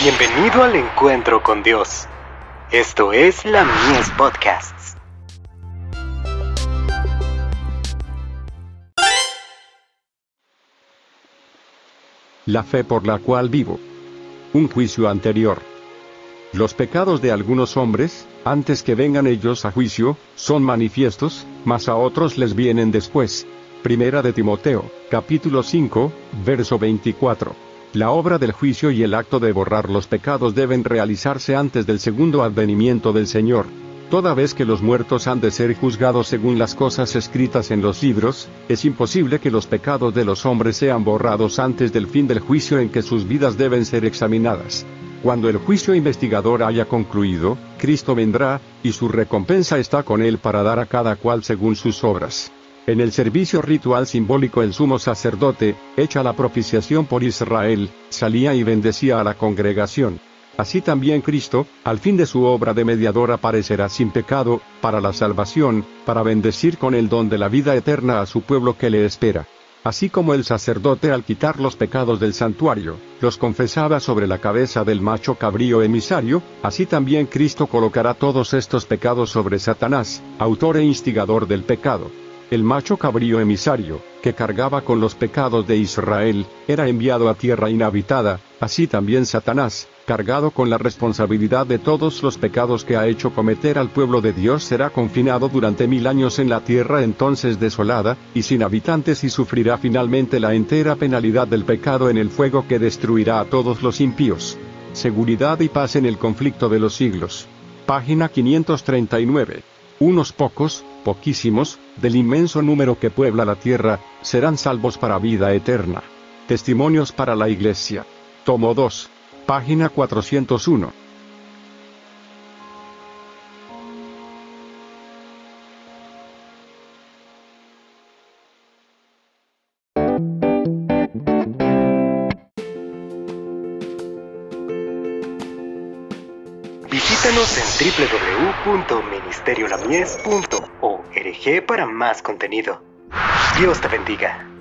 Bienvenido al encuentro con Dios. Esto es la Mies Podcasts. La fe por la cual vivo. Un juicio anterior. Los pecados de algunos hombres, antes que vengan ellos a juicio, son manifiestos, mas a otros les vienen después. Primera de Timoteo, capítulo 5, verso 24. La obra del juicio y el acto de borrar los pecados deben realizarse antes del segundo advenimiento del Señor. Toda vez que los muertos han de ser juzgados según las cosas escritas en los libros, es imposible que los pecados de los hombres sean borrados antes del fin del juicio en que sus vidas deben ser examinadas. Cuando el juicio investigador haya concluido, Cristo vendrá, y su recompensa está con él para dar a cada cual según sus obras. En el servicio ritual simbólico el sumo sacerdote, hecha la propiciación por Israel, salía y bendecía a la congregación. Así también Cristo, al fin de su obra de mediador aparecerá sin pecado, para la salvación, para bendecir con el don de la vida eterna a su pueblo que le espera. Así como el sacerdote al quitar los pecados del santuario, los confesaba sobre la cabeza del macho cabrío emisario, así también Cristo colocará todos estos pecados sobre Satanás, autor e instigador del pecado. El macho cabrío emisario, que cargaba con los pecados de Israel, era enviado a tierra inhabitada, así también Satanás, cargado con la responsabilidad de todos los pecados que ha hecho cometer al pueblo de Dios, será confinado durante mil años en la tierra entonces desolada, y sin habitantes y sufrirá finalmente la entera penalidad del pecado en el fuego que destruirá a todos los impíos. Seguridad y paz en el conflicto de los siglos. Página 539. Unos pocos, poquísimos, del inmenso número que puebla la tierra, serán salvos para vida eterna. Testimonios para la Iglesia. Tomo 2. Página 401. Visítanos en www.ministeriolamies.org para más contenido. Dios te bendiga.